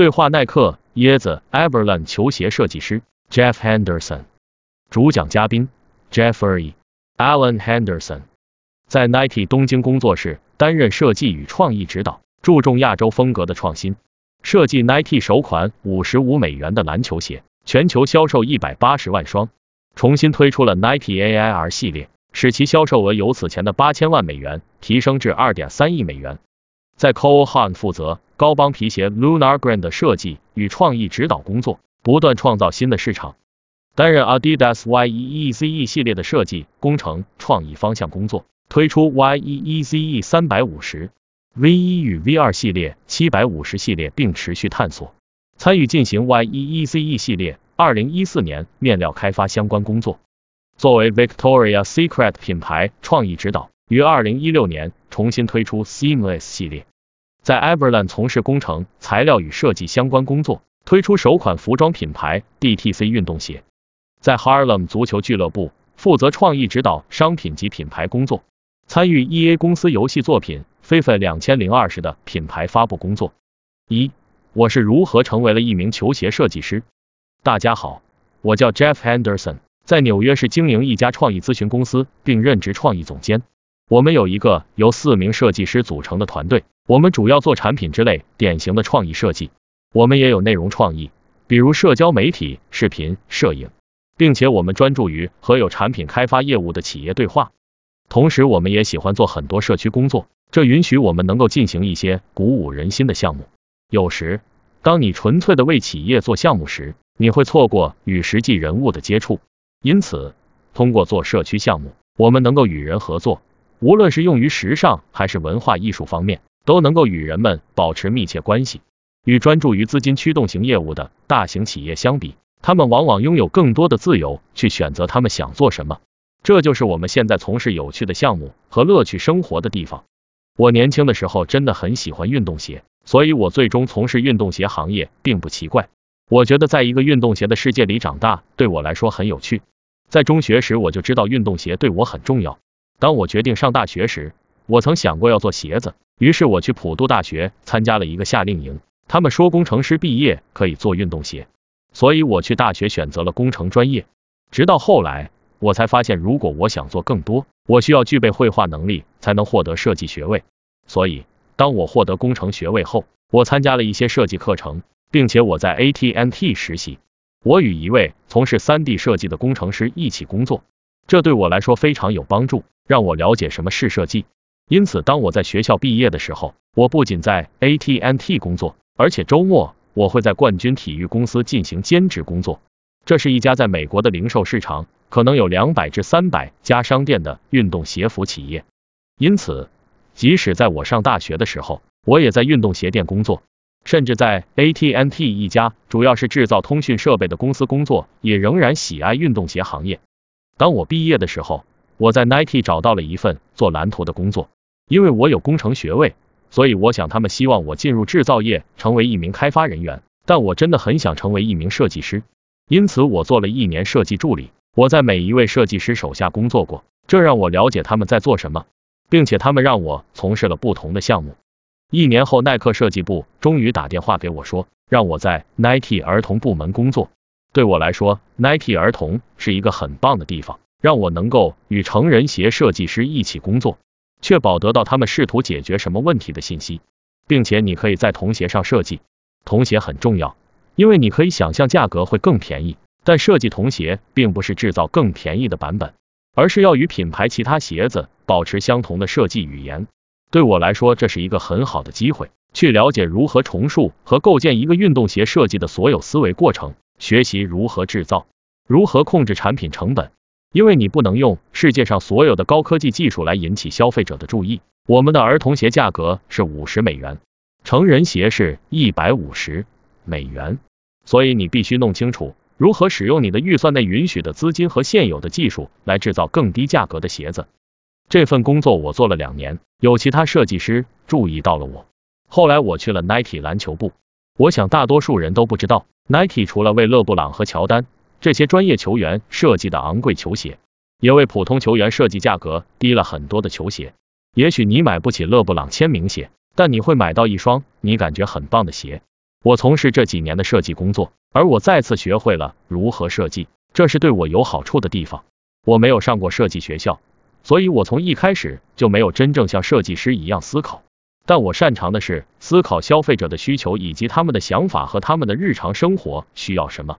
对话耐克、椰子、Everland 球鞋设计师 Jeff Henderson，主讲嘉宾 Jeffrey Allen Henderson，在 Nike 东京工作室担任设计与创意指导，注重亚洲风格的创新，设计 Nike 首款五十五美元的篮球鞋，全球销售一百八十万双，重新推出了 Nike AIR 系列，使其销售额由此前的八千万美元提升至二点三亿美元。在 Cole Haan 负责高帮皮鞋 Lunar Green 的设计与创意指导工作，不断创造新的市场。担任 Adidas YEEZE 系列的设计、工程、创意方向工作，推出 YEEZE 三百五十、V 一与 V 二系列、七百五十系列，并持续探索参与进行 YEEZE 系列二零一四年面料开发相关工作。作为 Victoria Secret 品牌创意指导，于二零一六年重新推出 Seamless 系列。在 Everland 从事工程、材料与设计相关工作，推出首款服装品牌 DTC 运动鞋。在 Harlem 足球俱乐部负责创意指导商品及品牌工作，参与 EA 公司游戏作品 FIFA 两千零二十的品牌发布工作。一，我是如何成为了一名球鞋设计师？大家好，我叫 Jeff Henderson，在纽约市经营一家创意咨询公司，并任职创意总监。我们有一个由四名设计师组成的团队。我们主要做产品之类典型的创意设计，我们也有内容创意，比如社交媒体、视频、摄影，并且我们专注于和有产品开发业务的企业对话。同时，我们也喜欢做很多社区工作，这允许我们能够进行一些鼓舞人心的项目。有时，当你纯粹的为企业做项目时，你会错过与实际人物的接触。因此，通过做社区项目，我们能够与人合作，无论是用于时尚还是文化艺术方面。都能够与人们保持密切关系。与专注于资金驱动型业务的大型企业相比，他们往往拥有更多的自由去选择他们想做什么。这就是我们现在从事有趣的项目和乐趣生活的地方。我年轻的时候真的很喜欢运动鞋，所以我最终从事运动鞋行业并不奇怪。我觉得在一个运动鞋的世界里长大对我来说很有趣。在中学时我就知道运动鞋对我很重要。当我决定上大学时，我曾想过要做鞋子。于是我去普渡大学参加了一个夏令营，他们说工程师毕业可以做运动鞋，所以我去大学选择了工程专业。直到后来，我才发现如果我想做更多，我需要具备绘画能力才能获得设计学位。所以，当我获得工程学位后，我参加了一些设计课程，并且我在 AT&T 实习。我与一位从事 3D 设计的工程师一起工作，这对我来说非常有帮助，让我了解什么是设计。因此，当我在学校毕业的时候，我不仅在 AT&T 工作，而且周末我会在冠军体育公司进行兼职工作。这是一家在美国的零售市场可能有两百至三百家商店的运动鞋服企业。因此，即使在我上大学的时候，我也在运动鞋店工作，甚至在 AT&T 一家主要是制造通讯设备的公司工作，也仍然喜爱运动鞋行业。当我毕业的时候，我在 Nike 找到了一份做蓝图的工作。因为我有工程学位，所以我想他们希望我进入制造业，成为一名开发人员。但我真的很想成为一名设计师，因此我做了一年设计助理。我在每一位设计师手下工作过，这让我了解他们在做什么，并且他们让我从事了不同的项目。一年后，耐克设计部终于打电话给我说，让我在 Nike 儿童部门工作。对我来说，Nike 儿童是一个很棒的地方，让我能够与成人鞋设计师一起工作。确保得到他们试图解决什么问题的信息，并且你可以在童鞋上设计。童鞋很重要，因为你可以想象价格会更便宜。但设计童鞋并不是制造更便宜的版本，而是要与品牌其他鞋子保持相同的设计语言。对我来说，这是一个很好的机会，去了解如何重塑和构建一个运动鞋设计的所有思维过程，学习如何制造，如何控制产品成本。因为你不能用世界上所有的高科技技术来引起消费者的注意。我们的儿童鞋价格是五十美元，成人鞋是一百五十美元，所以你必须弄清楚如何使用你的预算内允许的资金和现有的技术来制造更低价格的鞋子。这份工作我做了两年，有其他设计师注意到了我。后来我去了 Nike 篮球部。我想大多数人都不知道，Nike 除了为勒布朗和乔丹。这些专业球员设计的昂贵球鞋，也为普通球员设计价格低了很多的球鞋。也许你买不起勒布朗签名鞋，但你会买到一双你感觉很棒的鞋。我从事这几年的设计工作，而我再次学会了如何设计，这是对我有好处的地方。我没有上过设计学校，所以我从一开始就没有真正像设计师一样思考。但我擅长的是思考消费者的需求以及他们的想法和他们的日常生活需要什么。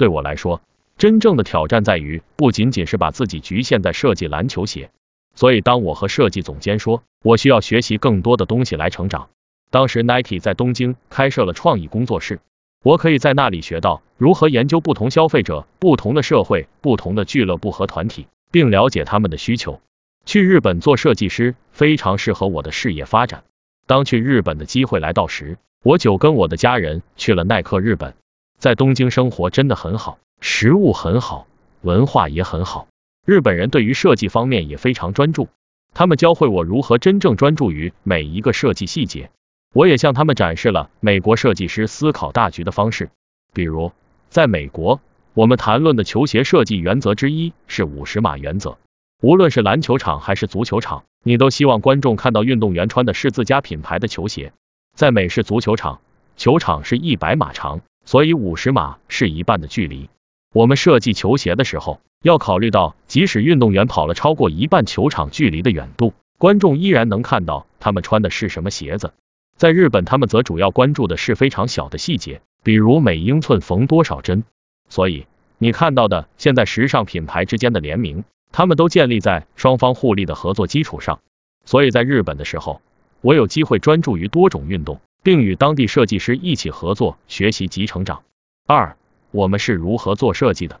对我来说，真正的挑战在于不仅仅是把自己局限在设计篮球鞋。所以，当我和设计总监说我需要学习更多的东西来成长，当时 Nike 在东京开设了创意工作室，我可以在那里学到如何研究不同消费者、不同的社会、不同的俱乐部和团体，并了解他们的需求。去日本做设计师非常适合我的事业发展。当去日本的机会来到时，我就跟我的家人去了耐克日本。在东京生活真的很好，食物很好，文化也很好。日本人对于设计方面也非常专注，他们教会我如何真正专注于每一个设计细节。我也向他们展示了美国设计师思考大局的方式。比如，在美国，我们谈论的球鞋设计原则之一是五十码原则。无论是篮球场还是足球场，你都希望观众看到运动员穿的是自家品牌的球鞋。在美式足球场，球场是一百码长，所以五十码是一半的距离。我们设计球鞋的时候，要考虑到，即使运动员跑了超过一半球场距离的远度，观众依然能看到他们穿的是什么鞋子。在日本，他们则主要关注的是非常小的细节，比如每英寸缝多少针。所以，你看到的现在时尚品牌之间的联名。他们都建立在双方互利的合作基础上，所以在日本的时候，我有机会专注于多种运动，并与当地设计师一起合作学习及成长。二，我们是如何做设计的？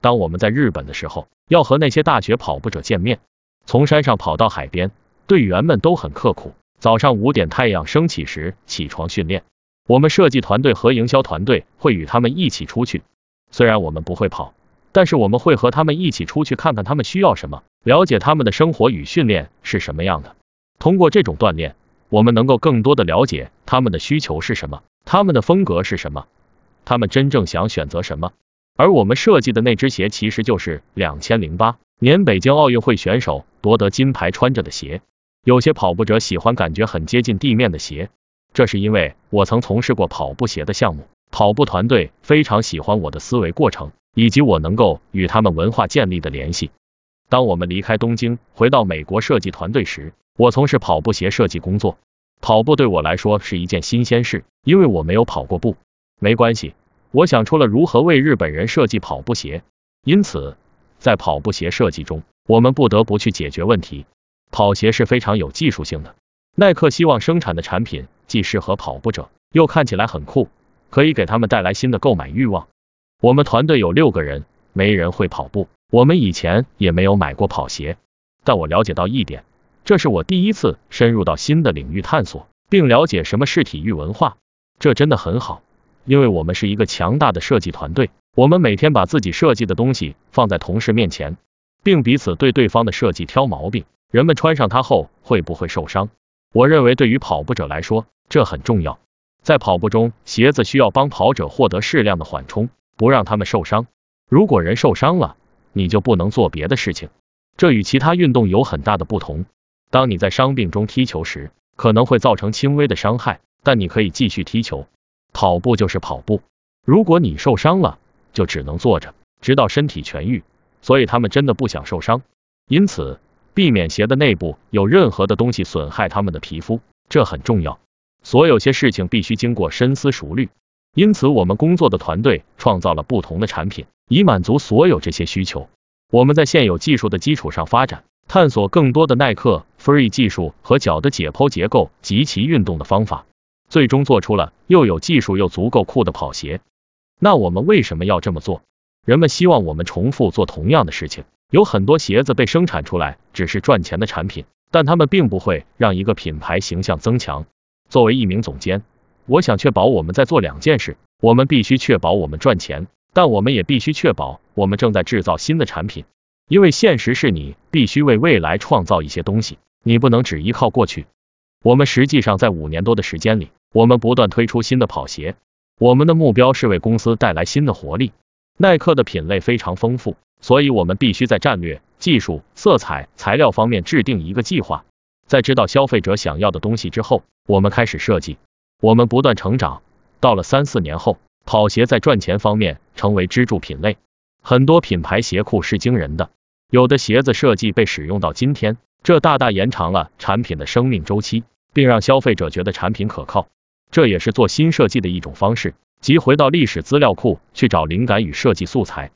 当我们在日本的时候，要和那些大学跑步者见面，从山上跑到海边，队员们都很刻苦。早上五点太阳升起时起床训练，我们设计团队和营销团队会与他们一起出去，虽然我们不会跑。但是我们会和他们一起出去看看他们需要什么，了解他们的生活与训练是什么样的。通过这种锻炼，我们能够更多的了解他们的需求是什么，他们的风格是什么，他们真正想选择什么。而我们设计的那只鞋其实就是两千零八年北京奥运会选手夺得金牌穿着的鞋。有些跑步者喜欢感觉很接近地面的鞋，这是因为我曾从事过跑步鞋的项目，跑步团队非常喜欢我的思维过程。以及我能够与他们文化建立的联系。当我们离开东京，回到美国设计团队时，我从事跑步鞋设计工作。跑步对我来说是一件新鲜事，因为我没有跑过步。没关系，我想出了如何为日本人设计跑步鞋。因此，在跑步鞋设计中，我们不得不去解决问题。跑鞋是非常有技术性的。耐克希望生产的产品既适合跑步者，又看起来很酷，可以给他们带来新的购买欲望。我们团队有六个人，没人会跑步。我们以前也没有买过跑鞋，但我了解到一点，这是我第一次深入到新的领域探索，并了解什么是体育文化。这真的很好，因为我们是一个强大的设计团队。我们每天把自己设计的东西放在同事面前，并彼此对对方的设计挑毛病。人们穿上它后会不会受伤？我认为对于跑步者来说，这很重要。在跑步中，鞋子需要帮跑者获得适量的缓冲。不让他们受伤。如果人受伤了，你就不能做别的事情。这与其他运动有很大的不同。当你在伤病中踢球时，可能会造成轻微的伤害，但你可以继续踢球。跑步就是跑步。如果你受伤了，就只能坐着，直到身体痊愈。所以他们真的不想受伤，因此避免鞋的内部有任何的东西损害他们的皮肤，这很重要。所有些事情必须经过深思熟虑。因此，我们工作的团队创造了不同的产品，以满足所有这些需求。我们在现有技术的基础上发展，探索更多的耐克 Free 技术和脚的解剖结构及其运动的方法，最终做出了又有技术又足够酷的跑鞋。那我们为什么要这么做？人们希望我们重复做同样的事情。有很多鞋子被生产出来只是赚钱的产品，但他们并不会让一个品牌形象增强。作为一名总监。我想确保我们在做两件事，我们必须确保我们赚钱，但我们也必须确保我们正在制造新的产品。因为现实是你必须为未来创造一些东西，你不能只依靠过去。我们实际上在五年多的时间里，我们不断推出新的跑鞋。我们的目标是为公司带来新的活力。耐克的品类非常丰富，所以我们必须在战略、技术、色彩、材料方面制定一个计划。在知道消费者想要的东西之后，我们开始设计。我们不断成长，到了三四年后，跑鞋在赚钱方面成为支柱品类，很多品牌鞋库是惊人的，有的鞋子设计被使用到今天，这大大延长了产品的生命周期，并让消费者觉得产品可靠。这也是做新设计的一种方式，即回到历史资料库去找灵感与设计素材。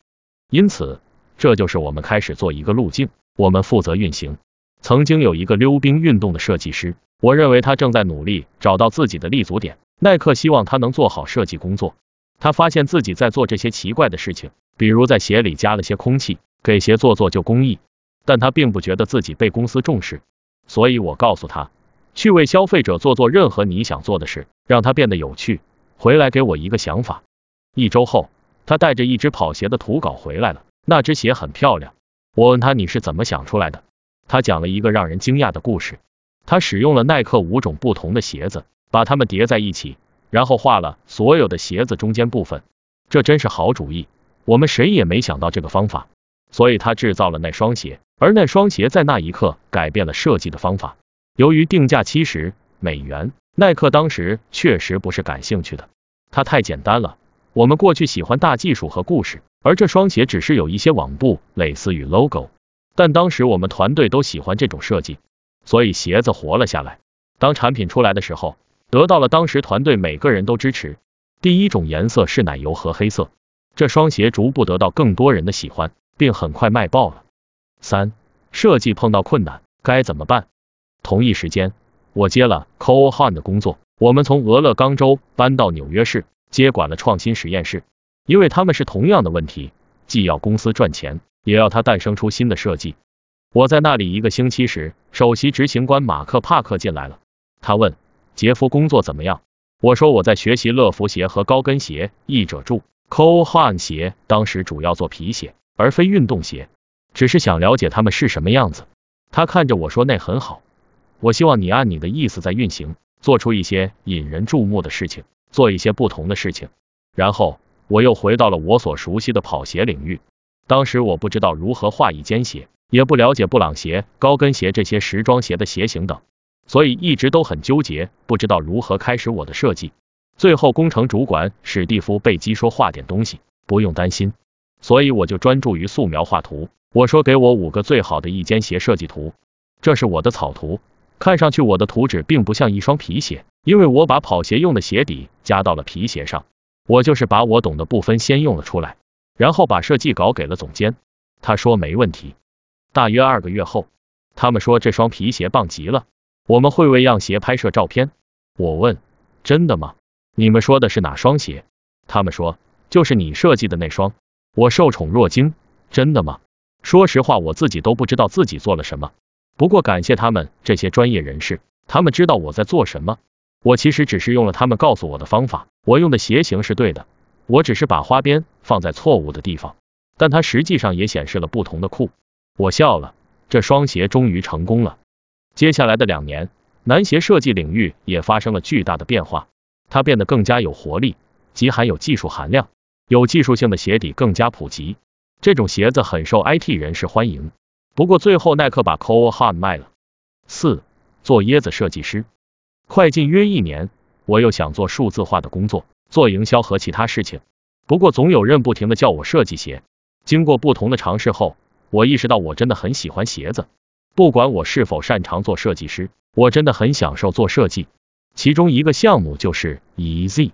因此，这就是我们开始做一个路径，我们负责运行。曾经有一个溜冰运动的设计师，我认为他正在努力找到自己的立足点。耐克希望他能做好设计工作。他发现自己在做这些奇怪的事情，比如在鞋里加了些空气，给鞋做做旧工艺。但他并不觉得自己被公司重视，所以我告诉他，去为消费者做做任何你想做的事，让它变得有趣。回来给我一个想法。一周后，他带着一只跑鞋的图稿回来了。那只鞋很漂亮。我问他你是怎么想出来的？他讲了一个让人惊讶的故事。他使用了耐克五种不同的鞋子，把它们叠在一起，然后画了所有的鞋子中间部分。这真是好主意，我们谁也没想到这个方法。所以他制造了那双鞋，而那双鞋在那一刻改变了设计的方法。由于定价七十美元，耐克当时确实不是感兴趣的，它太简单了。我们过去喜欢大技术和故事，而这双鞋只是有一些网布、蕾丝与 logo。但当时我们团队都喜欢这种设计，所以鞋子活了下来。当产品出来的时候，得到了当时团队每个人都支持。第一种颜色是奶油和黑色，这双鞋逐步得到更多人的喜欢，并很快卖爆了。三、设计碰到困难该怎么办？同一时间，我接了 Cole Haan 的工作，我们从俄勒冈州搬到纽约市，接管了创新实验室，因为他们是同样的问题，既要公司赚钱。也要他诞生出新的设计。我在那里一个星期时，首席执行官马克帕克进来了。他问杰夫工作怎么样？我说我在学习乐福鞋和高跟鞋。译者注：Cole Haan 鞋当时主要做皮鞋，而非运动鞋，只是想了解他们是什么样子。他看着我说那很好，我希望你按你的意思在运行，做出一些引人注目的事情，做一些不同的事情。然后我又回到了我所熟悉的跑鞋领域。当时我不知道如何画一间鞋，也不了解布朗鞋、高跟鞋这些时装鞋的鞋型等，所以一直都很纠结，不知道如何开始我的设计。最后工程主管史蒂夫贝基说画点东西，不用担心，所以我就专注于素描画图。我说给我五个最好的一间鞋设计图，这是我的草图，看上去我的图纸并不像一双皮鞋，因为我把跑鞋用的鞋底加到了皮鞋上，我就是把我懂的部分先用了出来。然后把设计稿给了总监，他说没问题。大约二个月后，他们说这双皮鞋棒极了，我们会为样鞋拍摄照片。我问，真的吗？你们说的是哪双鞋？他们说，就是你设计的那双。我受宠若惊，真的吗？说实话，我自己都不知道自己做了什么。不过感谢他们这些专业人士，他们知道我在做什么。我其实只是用了他们告诉我的方法，我用的鞋型是对的。我只是把花边放在错误的地方，但它实际上也显示了不同的酷。我笑了，这双鞋终于成功了。接下来的两年，男鞋设计领域也发生了巨大的变化，它变得更加有活力，极含有技术含量，有技术性的鞋底更加普及。这种鞋子很受 IT 人士欢迎。不过最后耐克把 Cole Haan 卖了。四，做椰子设计师，快进约一年，我又想做数字化的工作。做营销和其他事情，不过总有人不停的叫我设计鞋。经过不同的尝试后，我意识到我真的很喜欢鞋子。不管我是否擅长做设计师，我真的很享受做设计。其中一个项目就是 Easy。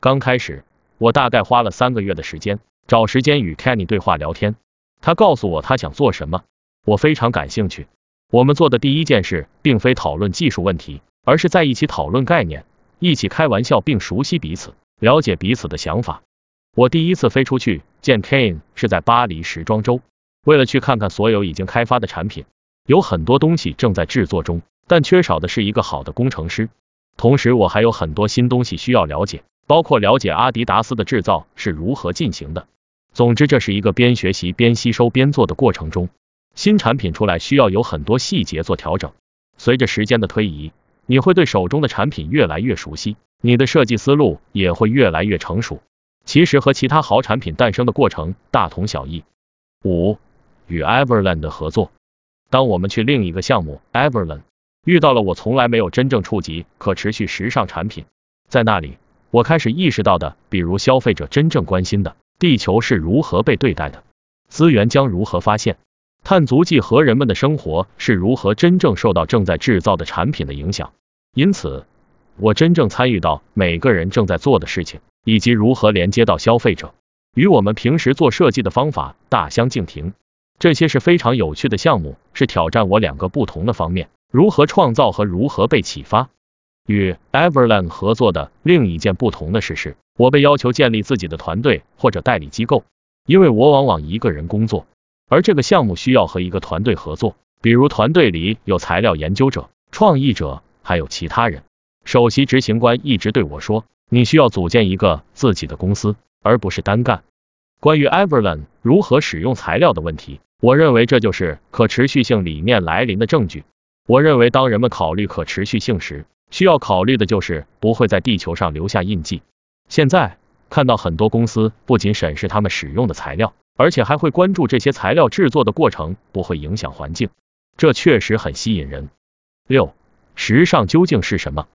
刚开始，我大概花了三个月的时间，找时间与 Kenny 对话聊天。他告诉我他想做什么，我非常感兴趣。我们做的第一件事，并非讨论技术问题，而是在一起讨论概念，一起开玩笑，并熟悉彼此。了解彼此的想法。我第一次飞出去见 Kane 是在巴黎时装周，为了去看看所有已经开发的产品，有很多东西正在制作中，但缺少的是一个好的工程师。同时，我还有很多新东西需要了解，包括了解阿迪达斯的制造是如何进行的。总之，这是一个边学习边吸收边做的过程中。新产品出来需要有很多细节做调整。随着时间的推移，你会对手中的产品越来越熟悉。你的设计思路也会越来越成熟，其实和其他好产品诞生的过程大同小异。五、与 Everland 的合作。当我们去另一个项目 Everland，遇到了我从来没有真正触及可持续时尚产品，在那里我开始意识到的，比如消费者真正关心的，地球是如何被对待的，资源将如何发现，碳足迹和人们的生活是如何真正受到正在制造的产品的影响。因此，我真正参与到每个人正在做的事情，以及如何连接到消费者，与我们平时做设计的方法大相径庭。这些是非常有趣的项目，是挑战我两个不同的方面：如何创造和如何被启发。与 Everland 合作的另一件不同的事是，我被要求建立自己的团队或者代理机构，因为我往往一个人工作，而这个项目需要和一个团队合作，比如团队里有材料研究者、创意者，还有其他人。首席执行官一直对我说，你需要组建一个自己的公司，而不是单干。关于 Everland 如何使用材料的问题，我认为这就是可持续性理念来临的证据。我认为当人们考虑可持续性时，需要考虑的就是不会在地球上留下印记。现在看到很多公司不仅审视他们使用的材料，而且还会关注这些材料制作的过程不会影响环境，这确实很吸引人。六，时尚究竟是什么？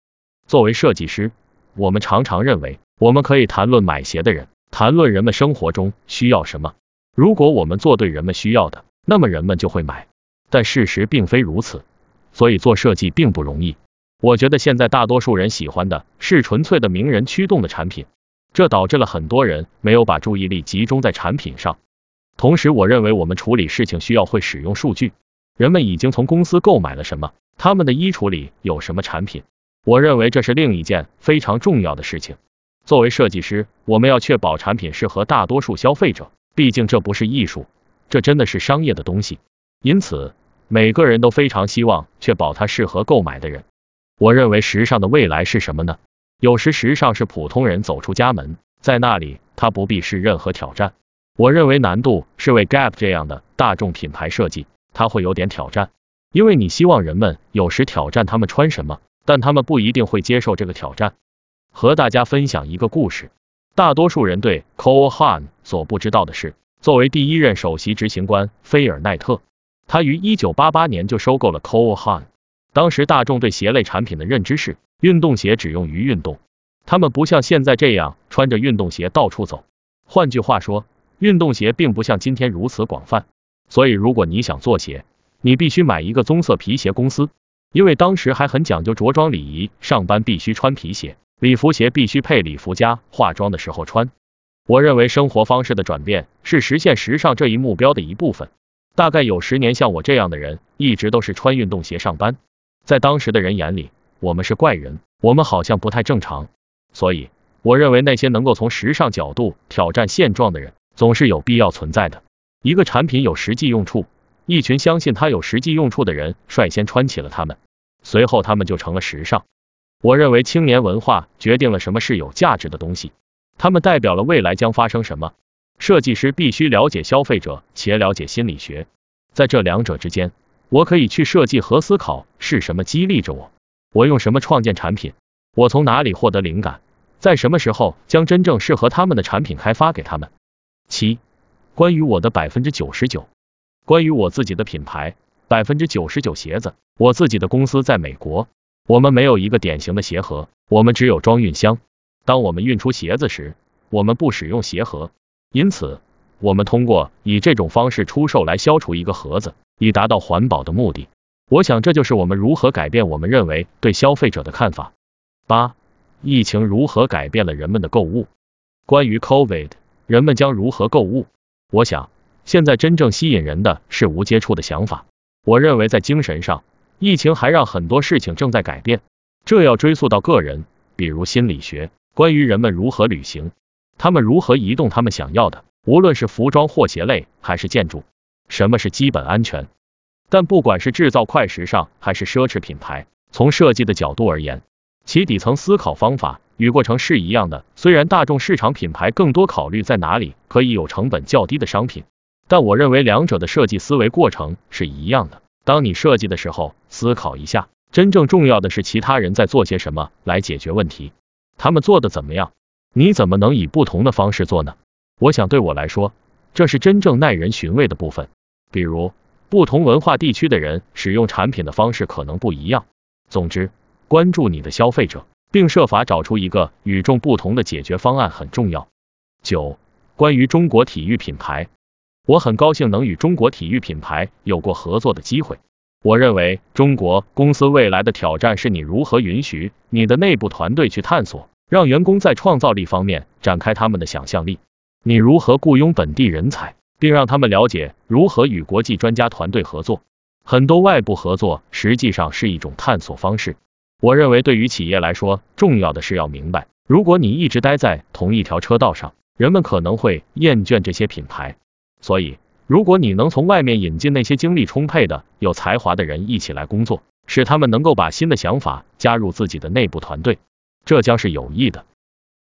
作为设计师，我们常常认为我们可以谈论买鞋的人，谈论人们生活中需要什么。如果我们做对人们需要的，那么人们就会买。但事实并非如此，所以做设计并不容易。我觉得现在大多数人喜欢的是纯粹的名人驱动的产品，这导致了很多人没有把注意力集中在产品上。同时，我认为我们处理事情需要会使用数据。人们已经从公司购买了什么？他们的衣橱里有什么产品？我认为这是另一件非常重要的事情。作为设计师，我们要确保产品适合大多数消费者，毕竟这不是艺术，这真的是商业的东西。因此，每个人都非常希望确保它适合购买的人。我认为时尚的未来是什么呢？有时时尚是普通人走出家门，在那里他不必是任何挑战。我认为难度是为 Gap 这样的大众品牌设计，它会有点挑战，因为你希望人们有时挑战他们穿什么，但他们不一定会接受这个挑战。和大家分享一个故事，大多数人对 Cole Haan 所不知道的是，作为第一任首席执行官菲尔奈特，他于一九八八年就收购了 Cole Haan。当时大众对鞋类产品的认知是，运动鞋只用于运动，他们不像现在这样穿着运动鞋到处走。换句话说，运动鞋并不像今天如此广泛。所以，如果你想做鞋，你必须买一个棕色皮鞋公司，因为当时还很讲究着装礼仪，上班必须穿皮鞋，礼服鞋必须配礼服加化妆的时候穿。我认为生活方式的转变是实现时尚这一目标的一部分。大概有十年，像我这样的人一直都是穿运动鞋上班。在当时的人眼里，我们是怪人，我们好像不太正常。所以，我认为那些能够从时尚角度挑战现状的人，总是有必要存在的。一个产品有实际用处，一群相信它有实际用处的人率先穿起了它们，随后他们就成了时尚。我认为青年文化决定了什么是有价值的东西，它们代表了未来将发生什么。设计师必须了解消费者，且了解心理学，在这两者之间。我可以去设计和思考是什么激励着我，我用什么创建产品，我从哪里获得灵感，在什么时候将真正适合他们的产品开发给他们。七，关于我的百分之九十九，关于我自己的品牌，百分之九十九鞋子，我自己的公司在美国，我们没有一个典型的鞋盒，我们只有装运箱。当我们运出鞋子时，我们不使用鞋盒，因此我们通过以这种方式出售来消除一个盒子。以达到环保的目的，我想这就是我们如何改变我们认为对消费者的看法。八，疫情如何改变了人们的购物？关于 COVID，人们将如何购物？我想，现在真正吸引人的是无接触的想法。我认为在精神上，疫情还让很多事情正在改变。这要追溯到个人，比如心理学，关于人们如何旅行，他们如何移动他们想要的，无论是服装或鞋类，还是建筑。什么是基本安全？但不管是制造快时尚还是奢侈品牌，从设计的角度而言，其底层思考方法与过程是一样的。虽然大众市场品牌更多考虑在哪里可以有成本较低的商品，但我认为两者的设计思维过程是一样的。当你设计的时候，思考一下，真正重要的是其他人在做些什么来解决问题，他们做的怎么样？你怎么能以不同的方式做呢？我想对我来说，这是真正耐人寻味的部分。比如，不同文化地区的人使用产品的方式可能不一样。总之，关注你的消费者，并设法找出一个与众不同的解决方案很重要。九、关于中国体育品牌，我很高兴能与中国体育品牌有过合作的机会。我认为中国公司未来的挑战是你如何允许你的内部团队去探索，让员工在创造力方面展开他们的想象力。你如何雇佣本地人才，并让他们了解如何与国际专家团队合作。很多外部合作实际上是一种探索方式。我认为对于企业来说，重要的是要明白，如果你一直待在同一条车道上，人们可能会厌倦这些品牌。所以，如果你能从外面引进那些精力充沛的、有才华的人一起来工作，使他们能够把新的想法加入自己的内部团队，这将是有益的。